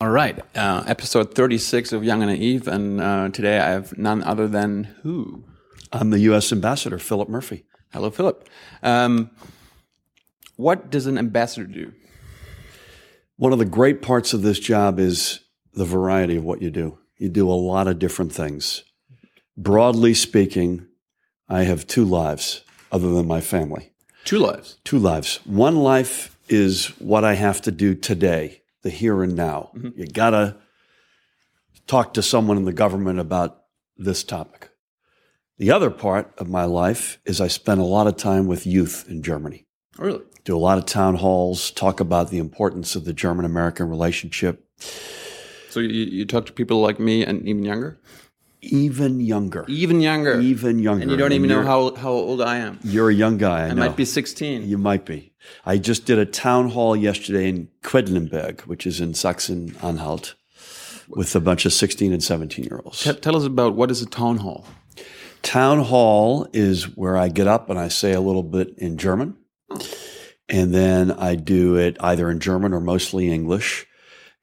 All right, uh, episode 36 of Young and Naive, and uh, today I have none other than who? I'm the U.S. Ambassador, Philip Murphy. Hello, Philip. Um, what does an ambassador do? One of the great parts of this job is the variety of what you do. You do a lot of different things. Broadly speaking, I have two lives other than my family. Two lives. Two lives. One life is what I have to do today, the here and now. Mm-hmm. You got to talk to someone in the government about this topic. The other part of my life is I spend a lot of time with youth in Germany. Oh, really? Do a lot of town halls, talk about the importance of the German American relationship. So you, you talk to people like me and even younger? Even younger. Even younger. Even younger. and you don't even know how, how old I am. You're a young guy. I, I might be 16. You might be. I just did a town hall yesterday in Quedlinburg, which is in Sachsen-Anhalt, with a bunch of 16 and 17 year olds. T- tell us about what is a town hall? Town hall is where I get up and I say a little bit in German. And then I do it either in German or mostly English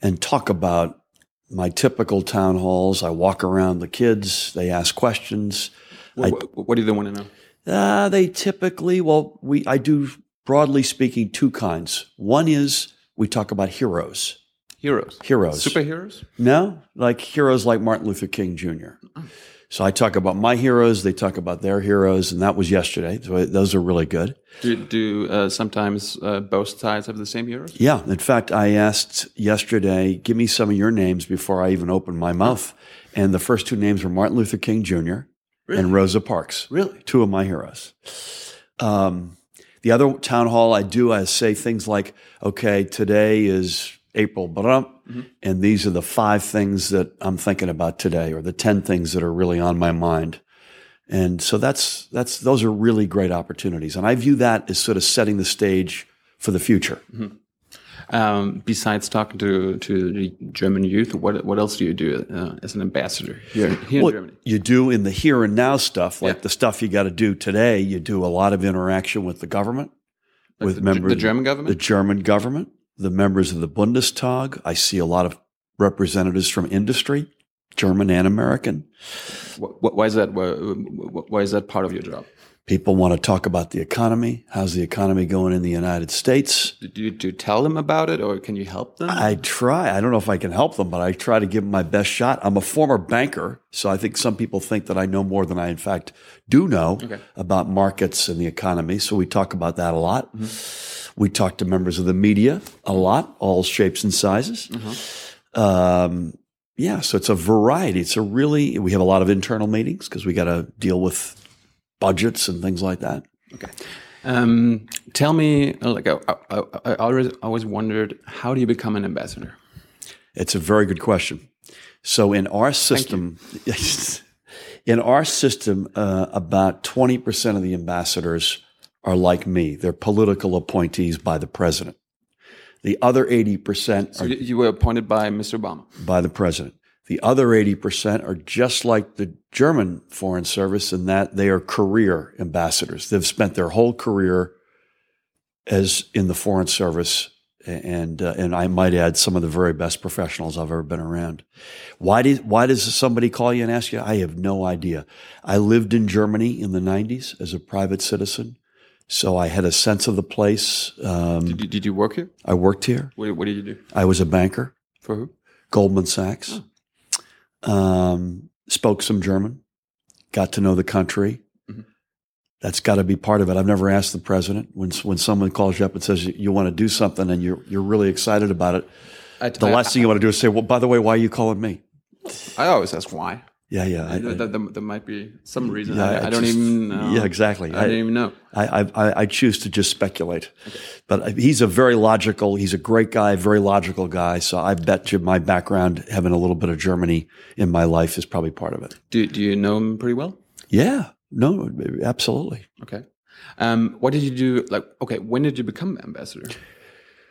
and talk about my typical town halls. I walk around the kids, they ask questions. What, what, what do they want to know? Uh, they typically, well, we I do broadly speaking two kinds. One is we talk about heroes. Heroes. Heroes. Superheroes? No, like heroes like Martin Luther King Jr. So I talk about my heroes, they talk about their heroes, and that was yesterday. So those are really good. Do, do uh, sometimes uh, both sides have the same heroes? Yeah. In fact, I asked yesterday, give me some of your names before I even opened my mouth. And the first two names were Martin Luther King Jr. and Rosa Parks. Really? Two of my heroes. Um, the other town hall I do, I say things like, okay, today is April, but and these are the five things that I'm thinking about today, or the 10 things that are really on my mind. And so that's, that's, those are really great opportunities. And I view that as sort of setting the stage for the future. Um, besides talking to, to the German youth, what, what else do you do uh, as an ambassador here, here Well, in Germany? you do in the here and now stuff, like Yeah. the stuff you got to do today. You do a lot of interaction with the government, with the, members, the German government, the? German government, the members of the Bundestag. I see a lot of representatives from industry, German and American. Wh- wh- why is that? Why, is that part of your job? People want to talk about the economy. How's the economy going in the United States? Do you, do you tell them about it, or can you help them? I try. I don't know if I can help them, but I try to give them my best shot. I'm a former banker, so I think some people think that I know more than I, in fact, do know about markets and the economy. So we talk about that a lot. We talk to members of the media a lot, all shapes and sizes. Um, yeah, so it's a variety. It's a really, we have a lot of internal meetings because we got to deal with budgets and things like that. okay. Um, tell me, uh, like, I, I, I always, always wondered, how do you become an ambassador? It's a very good question. So in our system, in our system, uh, about twenty percent of the ambassadors are like me. They're political appointees by the president. The other eighty percent So are you, were appointed by Mr. Obama. by the president. The other eighty percent are just like the German Foreign Service in that they are career ambassadors. They've spent their whole career as in the Foreign Service, and uh, and I might add some of the very best professionals I've ever been around. Why did why does somebody call you and ask you? I have no idea. I lived in Germany in the '90s as a private citizen, so I had a sense of the place. Um, Did you, did you work here? I worked here. What, what did you do? I was a banker. For who? Goldman Sachs. Um, spoke some German, got to know the country. Mhm. That's got to be part of it. I've never asked the president when when someone calls you up and says you, you want to do something and you're you're really excited about it. I, The I, last thing you want to do is say, "Well, by the way, why are you calling me?" I always ask why. Yeah, yeah, I, there, there, there might be some reason. yeah, I, I, don't just- even know. Yeah, exactly. I, don't even know. I, I, I choose to just speculate. But he's a very logical, he's a great guy, very logical guy. So I bet you my background, having a little bit of Germany in my life, is probably part of it. Do, do you know him pretty well? Yeah, no, absolutely. Okay. Um, what did you do? Like, okay, when did you become ambassador?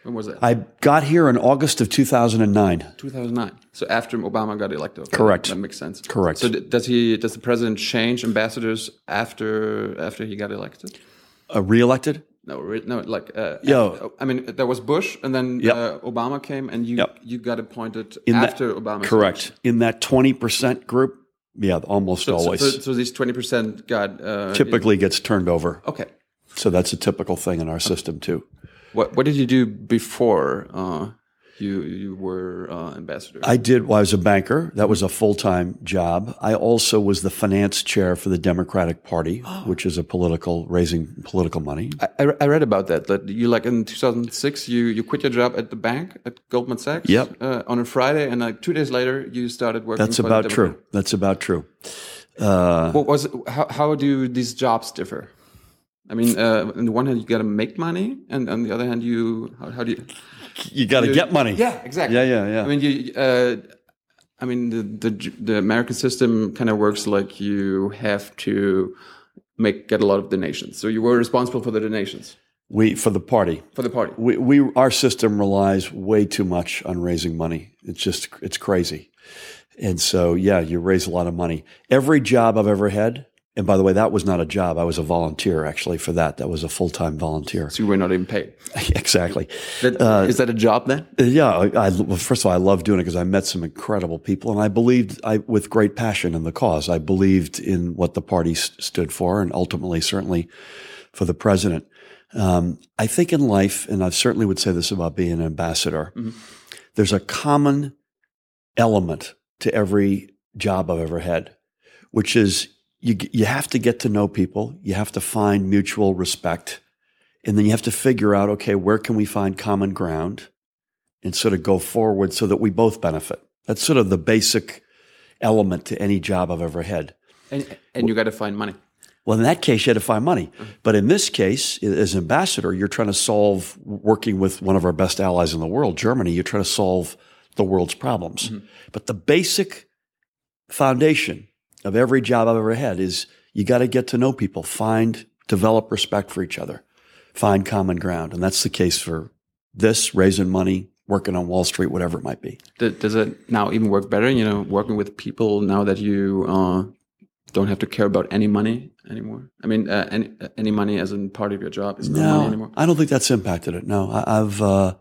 When was that? I got here in August of 2009. 2009. So after Obama got elected. Okay, Correct. That makes sense. Correct. So does he? Does the president change ambassadors after after he got elected? Uh, reelected? No, re- no, like uh, Yeah. I mean, there was Bush, and then Yep. uh, Obama came, and you Yep. you got appointed In that- after Obama. Correct. In that 20% group, yeah, almost So, always. so, so these twenty percent got uh, typically gets turned over. okay. So that's a typical thing in our system too. What what did you do before uh, you you were uh, ambassador? I did. Well, I was a banker. That was a full time job. I also was the finance chair for the Democratic Party, which is a political raising political money. I, I- I read about that. That you like in 2006, you you quit your job at the bank at Goldman Sachs. Yep. Uh, on a Friday, and like two days later, you started working. That's about true. That's about true. Uh, What was it, how how do these jobs differ? I mean, uh, on the one hand, you got to make money, and on the other hand, you how, how do you? you got to get money. Yeah, exactly. Yeah, yeah, yeah. I mean, you. Uh, I mean, the the the American system kind of works like you have to make get a lot of donations. So you were responsible for the donations we for the party. for the party. We, we our system relies way too much on raising money. It's just it's crazy. And so yeah, you raise a lot of money. Every job I've ever had, and by the way, that was not a job. I was a volunteer actually for that. That was a full time volunteer. So you were not even paid. exactly. Is that a job then? Uh, Yeah, I, I well, first of all, I love doing it because I met some incredible people, and I believed I with great passion in the cause. I believed in what the party s- stood for, and ultimately, certainly, for the president. Um, I think in life, and I certainly would say this about being an ambassador, there's a common element to every job I've ever had, which is you you have to get to know people, you have to find mutual respect, and then you have to figure out okay, where can we find common ground, and sort of go forward so that we both benefit. That's sort of the basic element to any job I've ever had. And, and you got to find money. Well, in that case, you had to find money. Mm-hmm. But in this case, as ambassador, you're trying to solve, working with one of our best allies in the world, Germany, you're trying to solve the world's problems. Mm-hmm. But the basic foundation of every job I've ever had is you got to get to know people, find, develop respect for each other, find common ground. And that's the case for this, raising money, working on Wall Street, whatever it might be. Does it now even work better? You know, working with people now that you uh, don't have to care about any money anymore. I mean, uh, any any money as in part of your job is no, money anymore. I don't think that's impacted it. No, I, I've, uh,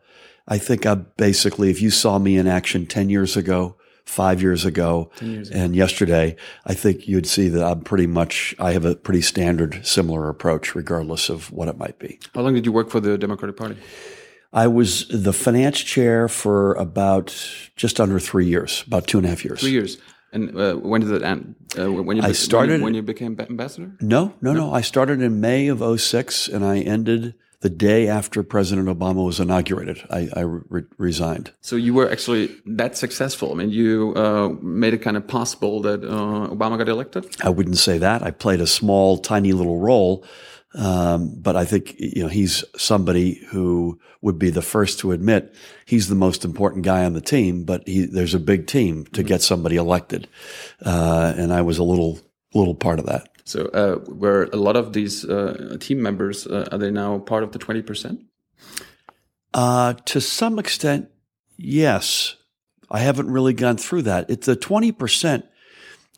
I think I basically, if you saw me in action 10 years ago, five years ago, years ago. and yesterday, I think you'd see that I'm pretty much, I have a pretty standard, similar approach, regardless of what it might be. How long did you work for the Democratic Party? I was the finance chair for about just under three years, about two and a half years. Three years. And uh, when did it end? Uh, when you I started- when you, when you became ba- ambassador. No, no, no. I started in May of 06 and I ended the day after President Obama was inaugurated. I, I re- resigned. So you were actually that successful. I mean, you uh, made it kind of possible that uh, Obama got elected. I wouldn't say that. I played a small, tiny little role. Um, but I think, you know, he's somebody who would be the first to admit he's the most important guy on the team, but he, there's a big team to get somebody elected. Uh, and I was a little, little part of that. So uh, were a lot of these uh, team members uh, are they now part of the twenty percent? Uh, to some extent, yes. I haven't really gone through that. It's the 20%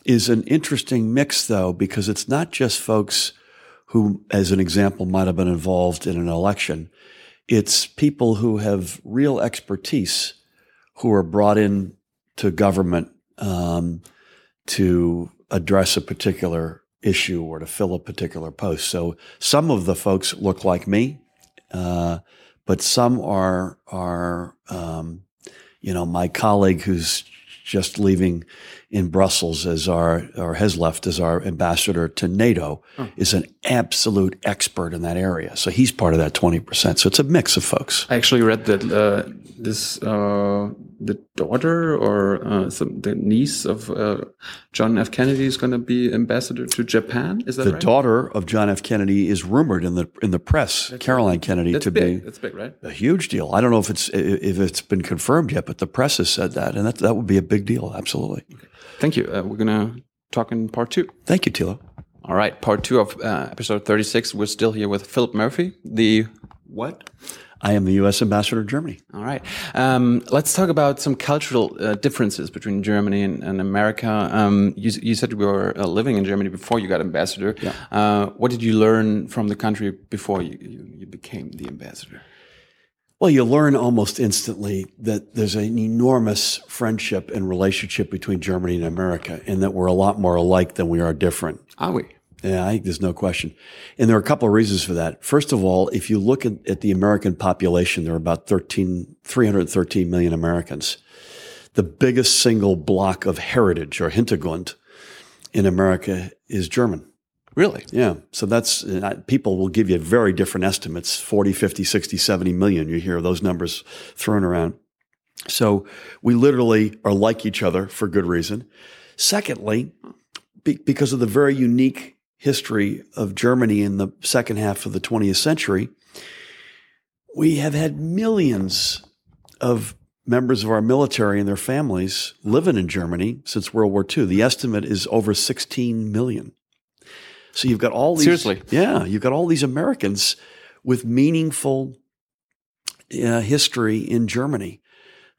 is an interesting mix though, because it's not just folks who, as an example, might have been involved in an election. It's people who have real expertise who are brought in to government, um, to address a particular issue or to fill a particular post. So some of the folks look like me. Uh, but some are are um, you know my colleague who's just leaving in Brussels as our or has left as our ambassador to NATO is an absolute expert in that area. So he's part of that twenty percent. So it's a mix of folks. I actually read that uh, this uh, the daughter or uh, some, the niece of uh, John F. Kennedy is going to be ambassador to Japan. Is that The right? daughter of John F. Kennedy is rumored in the in the press, Caroline Kennedy, to big. be That's big, right? a huge deal. I don't know if it's if it's been confirmed yet, but the press has said that, and that that would be a big deal. Absolutely. Thank you. Uh, we're gonna talk in part two. Thank you, Tilo. All right, part two of uh, episode 36. We're still here with Philip Murphy, the what? I am the U.S. ambassador to Germany. All right. Um, let's talk about some cultural uh, differences between Germany and, and America. Um, you, you, said you were uh, living in Germany before you got ambassador. Yeah. Uh, what did you learn from the country before you, you, you became the ambassador? Well, you learn almost instantly that there's an enormous friendship and relationship between Germany and America, and that we're a lot more alike than we are different. Are we? Yeah, I think there's no question. And there are a couple of reasons for that. First of all, if you look at, at the American population, there are about 13, 313 million Americans. The biggest single block of heritage or Hintergrund in America is German. Really? Yeah. So that's, uh, people will give you very different estimates 40, 50, 60, 70 million. You hear those numbers thrown around. So we literally are like each other for good reason. Secondly, be, because of the very unique history of Germany in the second half of the 20th century, we have had millions of members of our military and their families living in Germany since World War II. The estimate is over 16 million. So you've got all these. Seriously. Yeah. You've got all these Americans with meaningful uh, history in Germany,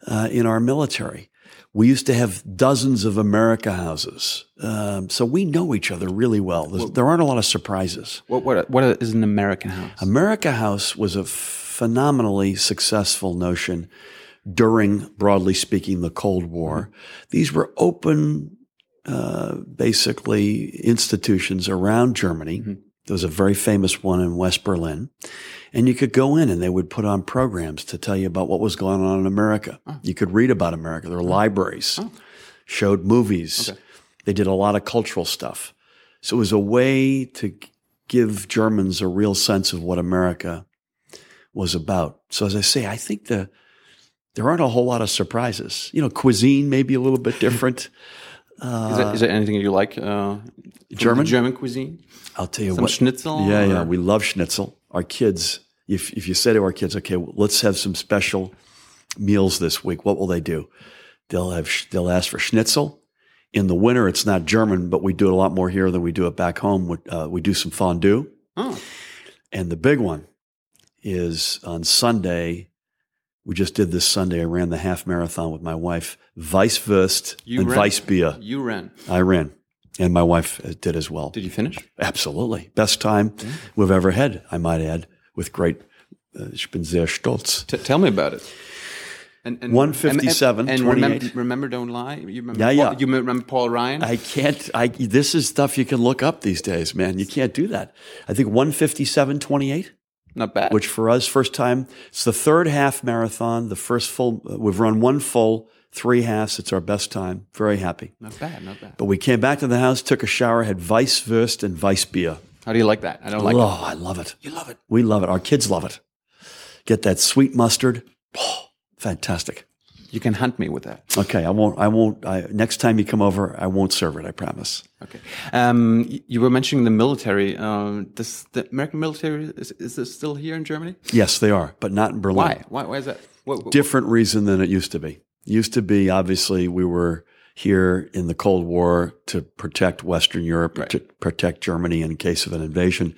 uh, in our military. We used to have dozens of America houses. Um, so we know each other really well. There's, there aren't a lot of surprises. What, what, what is an American house? America House was a phenomenally successful notion during, broadly speaking, the Cold War. These were open, uh, basically, institutions around Germany. Mm-hmm. There was a very famous one in West Berlin. And you could go in and they would put on programs to tell you about what was going on in America. Oh. You could read about America. There were libraries, Oh. showed movies. Okay. They did a lot of cultural stuff. So it was a way to give Germans a real sense of what America was about. So as I say, I think the there aren't a whole lot of surprises. You know, cuisine may be a little bit different. Is, there, is there anything you like? Uh, German? German cuisine? I'll tell you Some what. schnitzel? Yeah, yeah. or- We love schnitzel. Our kids, if, if you say to our kids, okay, well, let's have some special meals this week, what will they do? They'll have, they'll ask for schnitzel. In the winter, it's not German, but we do it a lot more here than we do it back home. We, uh, we do some fondue. Oh, And the big one is on Sunday. We just did this Sunday. I ran the half marathon with my wife, Weisswurst You and ran? Weissbier. you ran. I ran. And my wife uh, did as well. Did you finish? Absolutely. Best time we've ever had, I might add, with great, uh, ich bin sehr stolz. T- tell me about it. And, and 157, and, and remember, remember, don't lie. You remember? Yeah, Paul, yeah. You remember Paul Ryan? I can't, I, this is stuff you can look up these days, man. You can't do that. I think 157, 28, Not bad. which for us, first time, it's the third half marathon, the first full, we've run one full, three halves. It's our best time. Very happy. not bad. Not bad. But we came back to the house, took a shower, had vice Weisswurst and Weissbier. How do you like that? I don't like oh, it. I love it. You love it. We love it. Our kids love it. Get that sweet mustard. Oh, fantastic. You can hunt me with that. Okay, I won't. I won't. I, next time you come over, I won't serve it. I promise. Okay. Um, you were mentioning the military. Um, does the American military is, is this still here in Germany? Yes, they are, but not in Berlin. Why? Why? Why is that? What, what- Different reason than it used to be. Used to be obviously we were here in the Cold War to protect Western Europe, Right. to protect Germany in case of an invasion.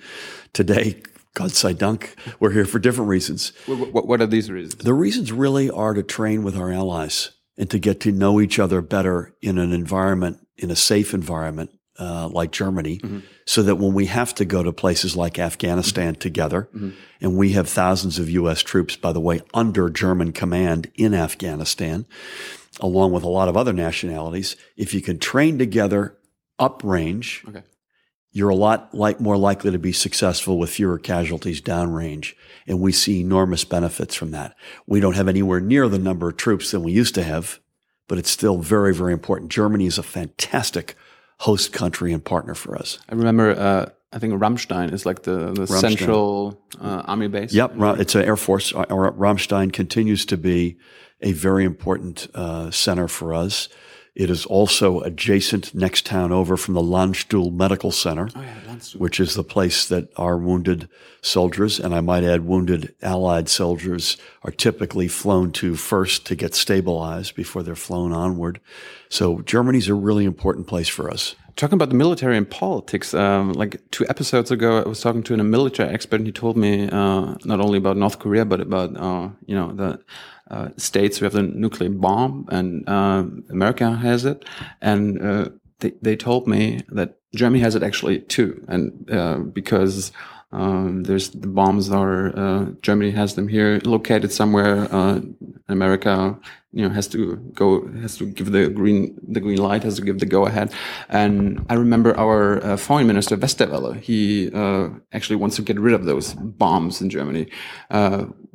Today, God sei Dank, we're here for different reasons. what, what, are these reasons? The reasons really are to train with our allies and to get to know each other better in an environment, in a safe environment uh, like Germany, mm-hmm. so that when we have to go to places like Afghanistan mm-hmm. together, mm-hmm. and we have thousands of U.S. troops, by the way, under German command in Afghanistan, along with a lot of other nationalities, if you can train together uprange, Okay. You're a lot like more likely to be successful with fewer casualties downrange. And we see enormous benefits from that. We don't have anywhere near the number of troops than we used to have, but it's still very, very important. Germany is a fantastic host country and partner for us. I remember. Uh, I think Ramstein is like the, the central uh, army base. Yep, it's an Air Force. Ramstein continues to be a very important uh, center for us. It is also adjacent next town over from the Landstuhl Medical Center, Oh yeah, Landstuhl. which is the place that our wounded soldiers, and I might add, wounded Allied soldiers, are typically flown to first to get stabilized before they're flown onward. So Germany's a really important place for us. Talking about the military and politics, um, like two episodes ago, I was talking to a military expert, and he told me uh, not only about North Korea, but about uh, you know the uh, states who have the nuclear bomb, and uh, America has it, and uh, they they told me that Germany has it actually too, and uh, because. Um, there's the bombs are uh, Germany has them here located somewhere. Uh, America, you know, has to go has to give the green the green light has to give the go ahead. And I remember our foreign minister Westerwelle. He uh, actually wants to get rid of those bombs in Germany.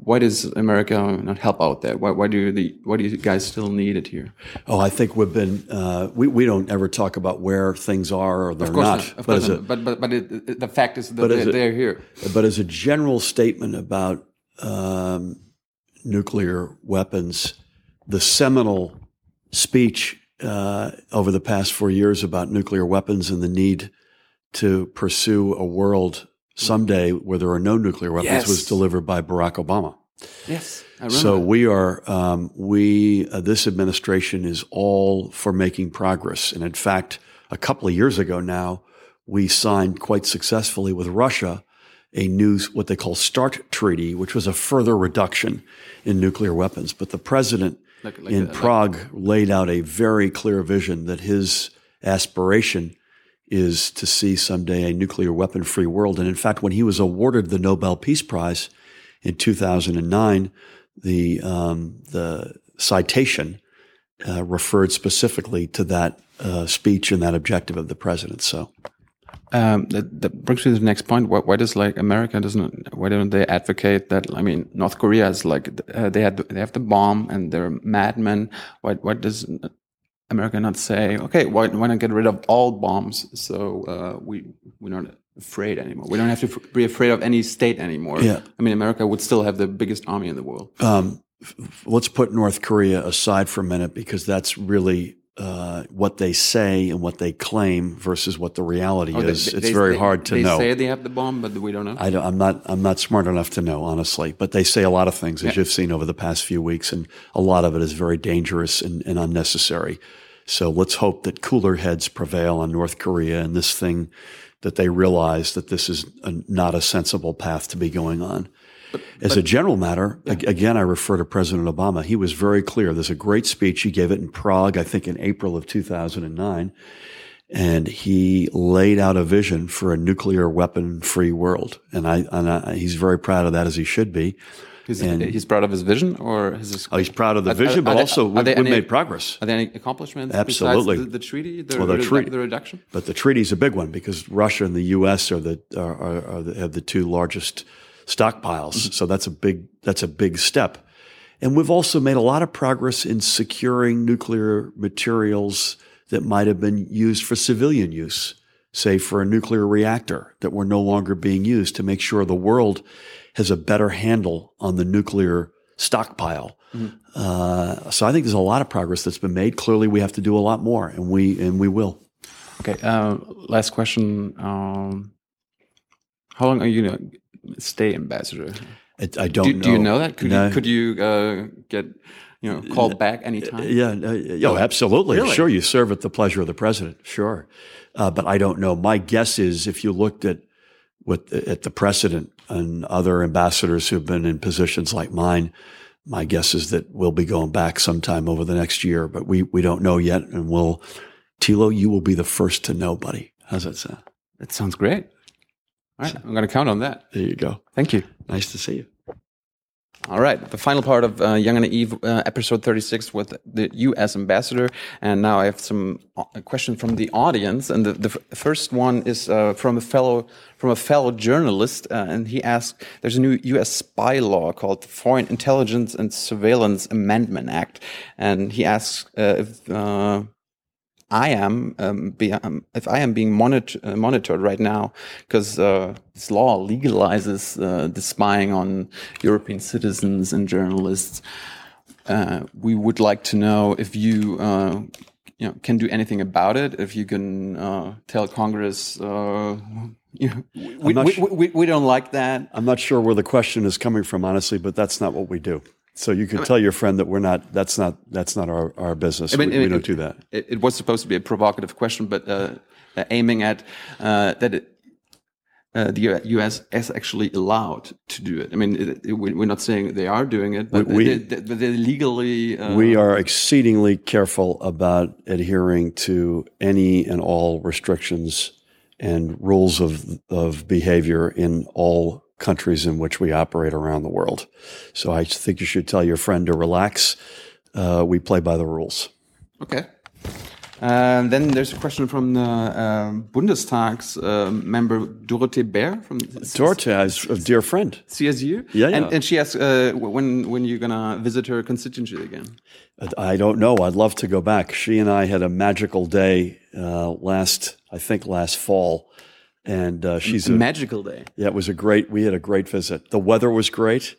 Why does America not help out there? Why, why do the why do you guys still need it here? Oh, I think we've been, uh, we, we don't ever talk about where things are or they're Of course not. not. Of but, course as a, but but but it, it- the fact is that they're, a- they're here. but as a general statement about um, nuclear weapons, the seminal speech uh, over the past four years about nuclear weapons and the need to pursue a world someday where there are no nuclear weapons Yes. was delivered by Barack Obama. Yes. So we are, um, we, uh, this administration is all for making progress. And in fact, a couple of years ago now, we signed quite successfully with Russia a new, what they call START treaty, which was a further reduction in nuclear weapons. But the president Like- like in the- like- Prague laid out a very clear vision that his aspiration is to see someday a nuclear weapon free world. And in fact, when he was awarded the Nobel Peace Prize in 2009, the, um, the citation uh, referred specifically to that uh, speech and that objective of the president. So, Um, that, that brings me to the next point. Why, why does like America doesn't? Why don't they advocate that? I mean, North Korea is like uh, they had they have the bomb and they're madmen. Why why does America not say okay? Why why not get rid of all bombs so uh, we we're not afraid anymore? We don't have to f- be afraid of any state anymore. Yeah. I mean, America would still have the biggest army in the world. um, let's put North Korea aside for a minute because that's really uh, what they say and what they claim versus what the reality Oh, is. they- it's they- very they- hard to they know. say they have the bomb, but we don't know. I don't, I'm not. I'm not smart enough to know, honestly. But they say a lot of things, as you've seen over the past few weeks, and a lot of it is very dangerous and, and unnecessary. So let's hope that cooler heads prevail on North Korea and this thing that they realize that this is a, not a sensible path to be going on. As a general matter, ag- again, I refer to President Obama. He was very clear. There's a great speech he gave it in Prague, I think in April of 2009 and he laid out a vision for a nuclear weapon free world. And I, and I, he's very proud of that as he should be. He's, he's proud of his vision, or his Oh, he's proud of the Are- vision, are but there- also are we, we any- made progress. Are there any accomplishments Absolutely. besides the, the treaty, the, Well, the redu- treaty- the reduction? But the treaty is a big one because Russia and the U.S. are the are, are, are the, have the two largest stockpiles. So that's a big that's a big step. And we've also made a lot of progress in securing nuclear materials that might have been used for civilian use, say for a nuclear reactor that were no longer being used to make sure the world has a better handle on the nuclear stockpile. Uh, so I think there's a lot of progress that's been made. Clearly, we have to do a lot more, and we and we will. Okay. Uh, last question. Um, how long are you going to stay ambassador? I, I don't Do, know. do you know that? Could No. you could you uh, get you know called back anytime? Yeah, no, yeah, oh, absolutely. Really? Sure, you serve at the pleasure of the president. Sure, uh, but I don't know. My guess is if you looked at what at the precedent and other ambassadors who've been in positions like mine, my guess is that we'll be going back sometime over the next year. But we we don't know yet, and we'll. Tilo, you will be the first to know, buddy. How's that sound? That sounds great. All right, I'm going to count on that. There you go. Thank you. Nice to see you. All right, the final part of uh, Young and Naive, uh, episode 36 with the U.S. ambassador. And now I have some uh, questions from the audience. And the, the f- first one is uh, from a fellow from a fellow journalist, uh, and he asked, "There's a new U.S. spy law called the Foreign Intelligence and Surveillance Amendment Act," and he asks uh, if. I am um, be, um, if I am being monitor, uh, monitored right now because uh, this law legalizes uh, the spying on European citizens and journalists. Uh, we would like to know if you uh, you know can do anything about it, if you can uh, tell Congress, uh, you know, we, we, we, we don't like that. I'm not sure where the question is coming from, honestly, but that's not what we do. So you can tell your friend that we're not. That's not. That's not our, our business. mean, we, we it- don't do that. It, it was supposed to be a provocative question, but uh, uh, aiming at uh, that it, uh, the U.S. is actually allowed to do it. I mean, it, it, we- we're not saying they are doing it, but We- they, they legally. Uh, We are exceedingly careful about adhering to any and all restrictions and rules of of behavior in all countries in which we operate around the world. So I think you should tell your friend to relax. Uh, we play by the rules. Okay. And then there's a question from the um, Bundestags uh, member Dorothee Bär from Dorothee is a dear friend. CSU. Yeah, yeah. And, and she asks uh, when when you're gonna visit her constituency again. I don't know. I'd love to go back. She and I had a magical day uh, last, I think, last fall, and uh, she's a, Magical day. yeah. It was a great. We had a great visit. The weather was great.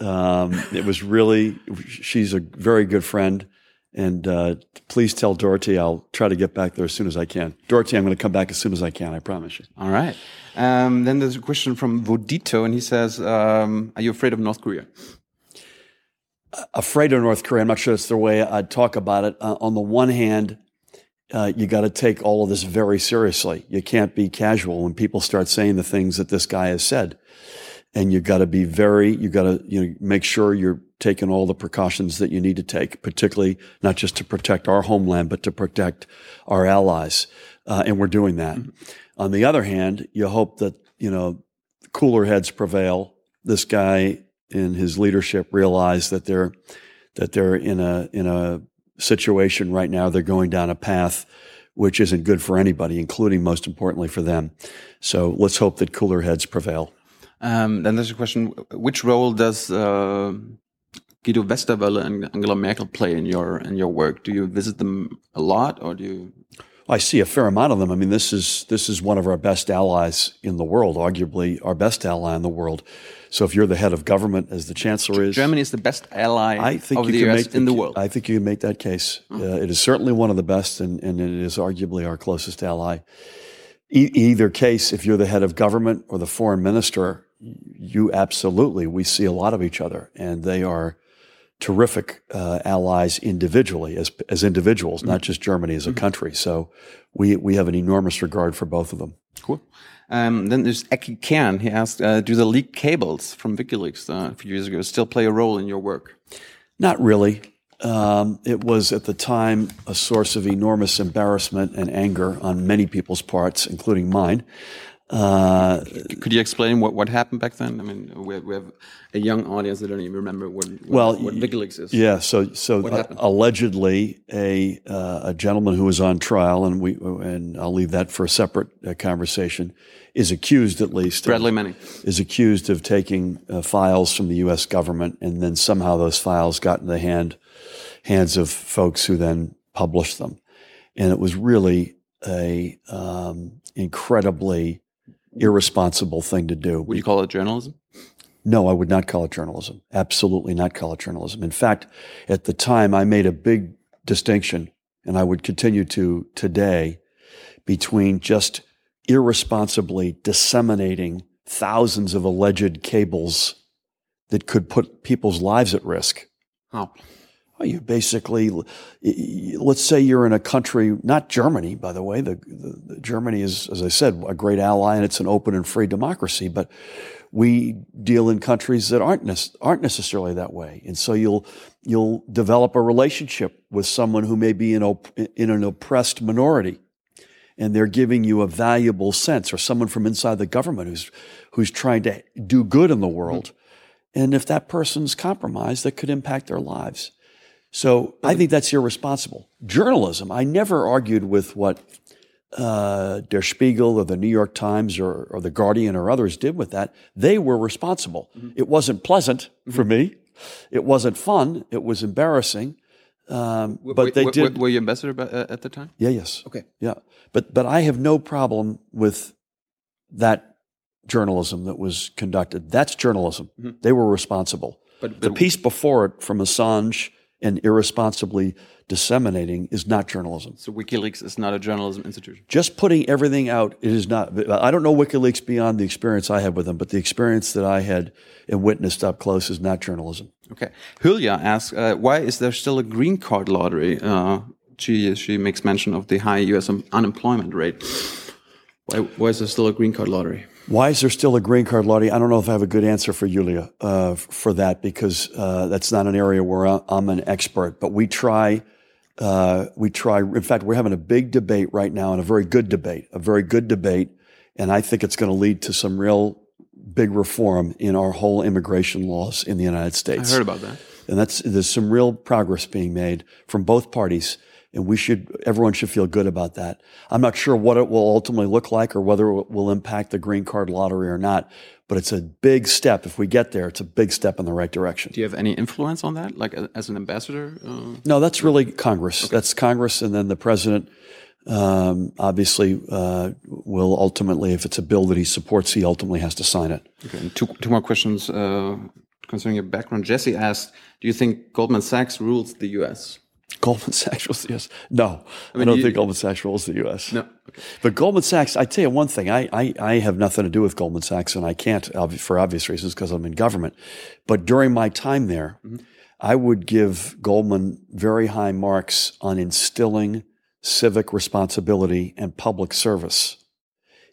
Um, it was really. She's a very good friend, and uh, please tell Dorothy I'll try to get back there as soon as I can. Dorothy, I'm going to come back as soon as I can. I promise you. All right. Um, then there's a question from Vodito, and he says, um, "Are you afraid of North Korea?" afraid of North Korea. I'm not sure that's the way I'd talk about it. Uh, on the one hand, uh, you got to take all of this very seriously. You can't be casual when people start saying the things that this guy has said, and you got to be very. You got to you know make sure you're taking all the precautions that you need to take, particularly not just to protect our homeland, but to protect our allies, uh, and we're doing that. On the other hand, you hope that you know cooler heads prevail. This guy in his leadership realize that they're that they're in a in a situation right now. They're going down a path which isn't good for anybody, including most importantly for them. So let's hope that cooler heads prevail. Um, then there's a question: Which role does uh, Guido Westerwelle and Angela Merkel play in your in your work? Do you visit them a lot, or do you? I see a fair amount of them. I mean, this is this is one of our best allies in the world, arguably our best ally in the world. So if you're the head of government, as the chancellor is, Germany is the best ally I think of you the can US make in the world. I think you can make that case. Uh, it is certainly one of the best, and, and it is arguably our closest ally. E- either case, if you're the head of government or the foreign minister, you absolutely we see a lot of each other, and they are terrific uh, allies individually as as individuals, not just Germany as a country. So we we have an enormous regard for both of them. Cool. Um, then there's Eki Kern. He asked, uh, "Do the leaked cables from WikiLeaks uh, a few years ago still play a role in your work?" Not really. Um, it was at the time a source of enormous embarrassment and anger on many people's parts, including mine. Uh, Could you explain what, what happened back then? I mean, we have, we have a young audience that don't even remember what, what, Well, what WikiLeaks is. yeah, so so uh, allegedly a uh, a gentleman who was on trial, and we and I'll leave that for a separate uh, conversation, is accused at least of- Bradley Manning. is accused of taking uh, files from the U.S. government, and then somehow those files got in the hand hands of folks who then published them, and it was really a um, incredibly irresponsible thing to do. Would you call it journalism? No, I would not call it journalism. Absolutely not call it journalism. In fact, at the time, I made a big distinction, and I would continue to today, between just irresponsibly disseminating thousands of alleged cables that could put people's lives at risk. How? Well, you basically, let's say you're in a country, not Germany, by the way. The, the, the Germany is, as I said, a great ally, and it's an open and free democracy. But we deal in countries that aren't nec- aren't necessarily that way, and so you'll you'll develop a relationship with someone who may be in op- in an oppressed minority, and they're giving you a valuable sense, or someone from inside the government who's who's trying to do good in the world. Hmm. And if that person's compromised, that could impact their lives. So I think that's irresponsible. Journalism, I never argued with what uh, Der Spiegel or the New York Times or, or the Guardian or others did with that. They were responsible. It wasn't pleasant for me. It wasn't fun. It was embarrassing. Um, but Were- they were, did. Were you ambassador ba- uh, at the time? yeah, yes. Okay. Yeah. But but I have no problem with that journalism that was conducted. That's journalism. They were responsible. But, The piece before it from Assange and irresponsibly disseminating is not journalism. So WikiLeaks is not a journalism institution. Just putting everything out, it is not. I don't know WikiLeaks beyond the experience I have with them, but the experience that I had and witnessed up close is not journalism. Okay. Julia asks, uh, why is there still a green card lottery? Uh, she she makes mention of the high U.S. Unemployment rate. Why, why is there still a green card lottery? Why is there still a green card lottery? I don't know if I have a good answer for Julia uh, for that because uh, that's not an area where I'm an expert. But we try uh, we try, in fact, we're having a big debate right now and a very good debate, a very good debate. And I think it's going to lead to some real big reform in our whole immigration laws in the United States. I heard about that. And that's, there's some real progress being made from both parties. And we should, everyone should feel good about that. I'm not sure what it will ultimately look like or whether it will impact the green card lottery or not, but it's a big step. If we get there, it's a big step in the right direction. Do you have any influence on that, like as an ambassador? Uh, no, that's really Congress. Okay. That's Congress, and then the president. Um, obviously, uh, will ultimately, if it's a bill that he supports, he ultimately has to sign it. Okay. two, two more questions uh, concerning your background. Jesse asked, "Do you think Goldman Sachs rules the U.S.?" Goldman Sachs rules the U.S. No, I, mean, I don't you, think Goldman Sachs rules the U.S. No, okay. but Goldman Sachs. I tell you one thing. I, I, I have nothing to do with Goldman Sachs, and I can't for obvious reasons because I'm in government. But during my time there, mm-hmm. I would give Goldman very high marks on instilling civic responsibility and public service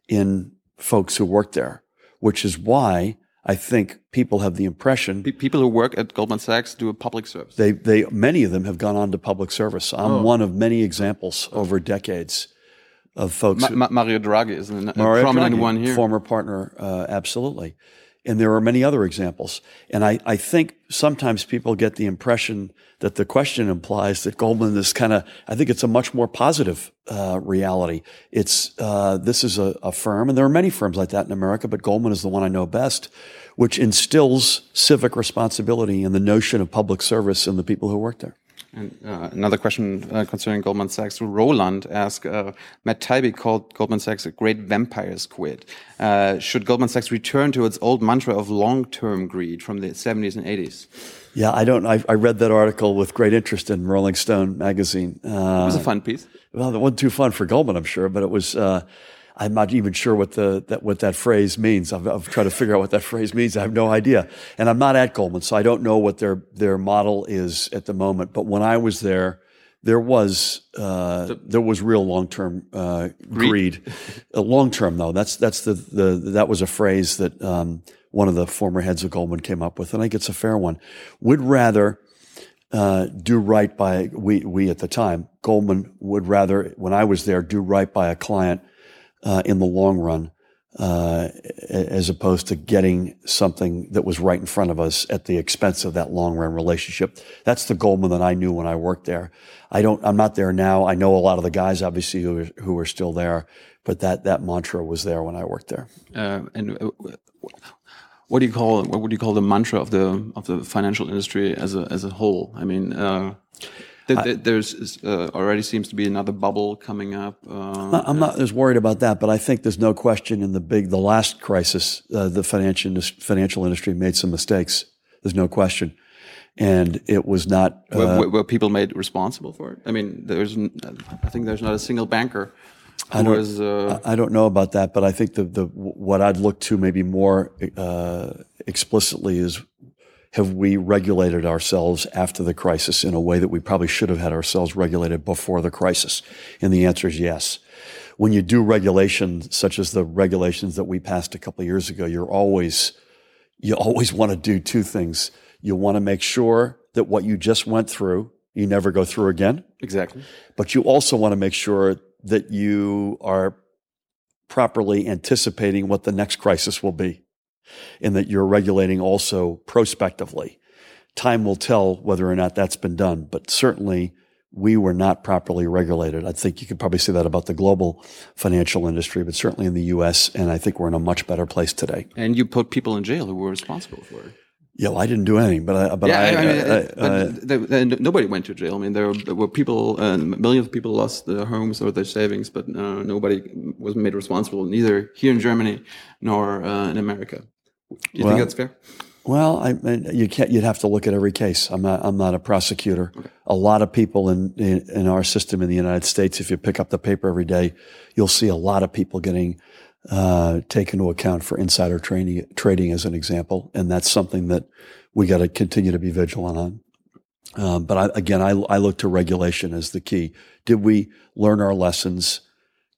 in folks who work there, which is why I think people have the impression people who work at Goldman Sachs do a public service. They, they, many of them have gone on to public service. I'm oh. one of many examples over decades of folks. Ma- Mario Draghi is a prominent Draghi, one here. Former partner, uh, absolutely. And there are many other examples. And I, I think sometimes people get the impression that the question implies that Goldman is kind of, I think it's a much more positive uh, reality. It's, uh, this is a, a firm, and there are many firms like that in America, but Goldman is the one I know best, which instills civic responsibility and the notion of public service in the people who work there. And uh, another question uh, concerning Goldman Sachs. Roland asked, uh, Matt Taibbi called Goldman Sachs a great vampire squid. Uh, should Goldman Sachs return to its old mantra of long-term greed from the 70s and 80s? Yeah, I don't. I, I, read that article with great interest in Rolling Stone magazine. Uh, it was a fun piece. Well, it wasn't too fun for Goldman, I'm sure, but it was. I'm not even sure what the that what that phrase means. I've, I've, tried to figure out what that phrase means. I have no idea, and I'm not at Goldman, so I don't know what their their model is at the moment. But when I was there, there was uh, there was real long term uh, greed. greed. uh, long term though, that's that's the the that was a phrase that um, one of the former heads of Goldman came up with, and I think it's a fair one. Would rather. Uh, do right by we we at the time Goldman would rather when I was there do right by a client uh, in the long run, uh, as opposed to getting something that was right in front of us at the expense of that long run relationship. That's the Goldman that I knew when I worked there. I don't. I'm not there now. I know a lot of the guys, obviously, who are, who are still there, but that that mantra was there when I worked there. Uh, and uh, what do you call what would you call the mantra of the of the financial industry as a as a whole? I mean uh, there's uh, already seems to be another bubble coming up. Uh, I'm not as worried about that, but I think there's no question in the big, the last crisis, uh, the financial financial industry made some mistakes. There's no question, and it was not. Were, uh, were, people made responsible for it? I mean, there's, I think there's not a single banker. I don't, was, uh, I don't know about that, but I think the, the what I'd look to maybe more uh, explicitly is have we regulated ourselves after the crisis in a way that we probably should have had ourselves regulated before the crisis? And the answer is yes. When you do regulation, such as the regulations that we passed a couple of years ago, you're always, you always want to do two things. You want to make sure that what you just went through, you never go through again. Exactly. But you also want to make sure that you are properly anticipating what the next crisis will be and that you're regulating also prospectively. Time will tell whether or not that's been done, but certainly we were not properly regulated. I think you could probably say that about the global financial industry, but certainly in the U.S., and I think we're in a much better place today. And you put people in jail who were responsible for it. Yeah, well, I didn't do anything, but I, but yeah, I, I, mean, I, but they, they, nobody went to jail. I mean, there were, there were people, uh, millions of people lost their homes or their savings, but uh, nobody was made responsible, neither here in Germany nor uh, in America. You well, think that's fair? Well, I, you can't. You'd have to look at every case. I'm not. I'm not a prosecutor. Okay. A lot of people in, in, in our system in the United States, if you pick up the paper every day, you'll see a lot of people getting uh, taken into account for insider trading, trading, as an example, and that's something that we got to continue to be vigilant on. Um, but I, again, I, I look to regulation as the key. Did we learn our lessons?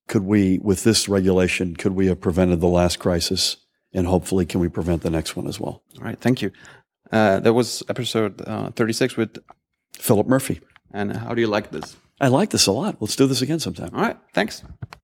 Could we, with this regulation, could we have prevented the last crisis? And hopefully can we prevent the next one as well. All right, thank you. Uh, that was episode uh, 36 with Philip Murphy. And how do you like this? I like this a lot. Let's do this again sometime. All right, thanks.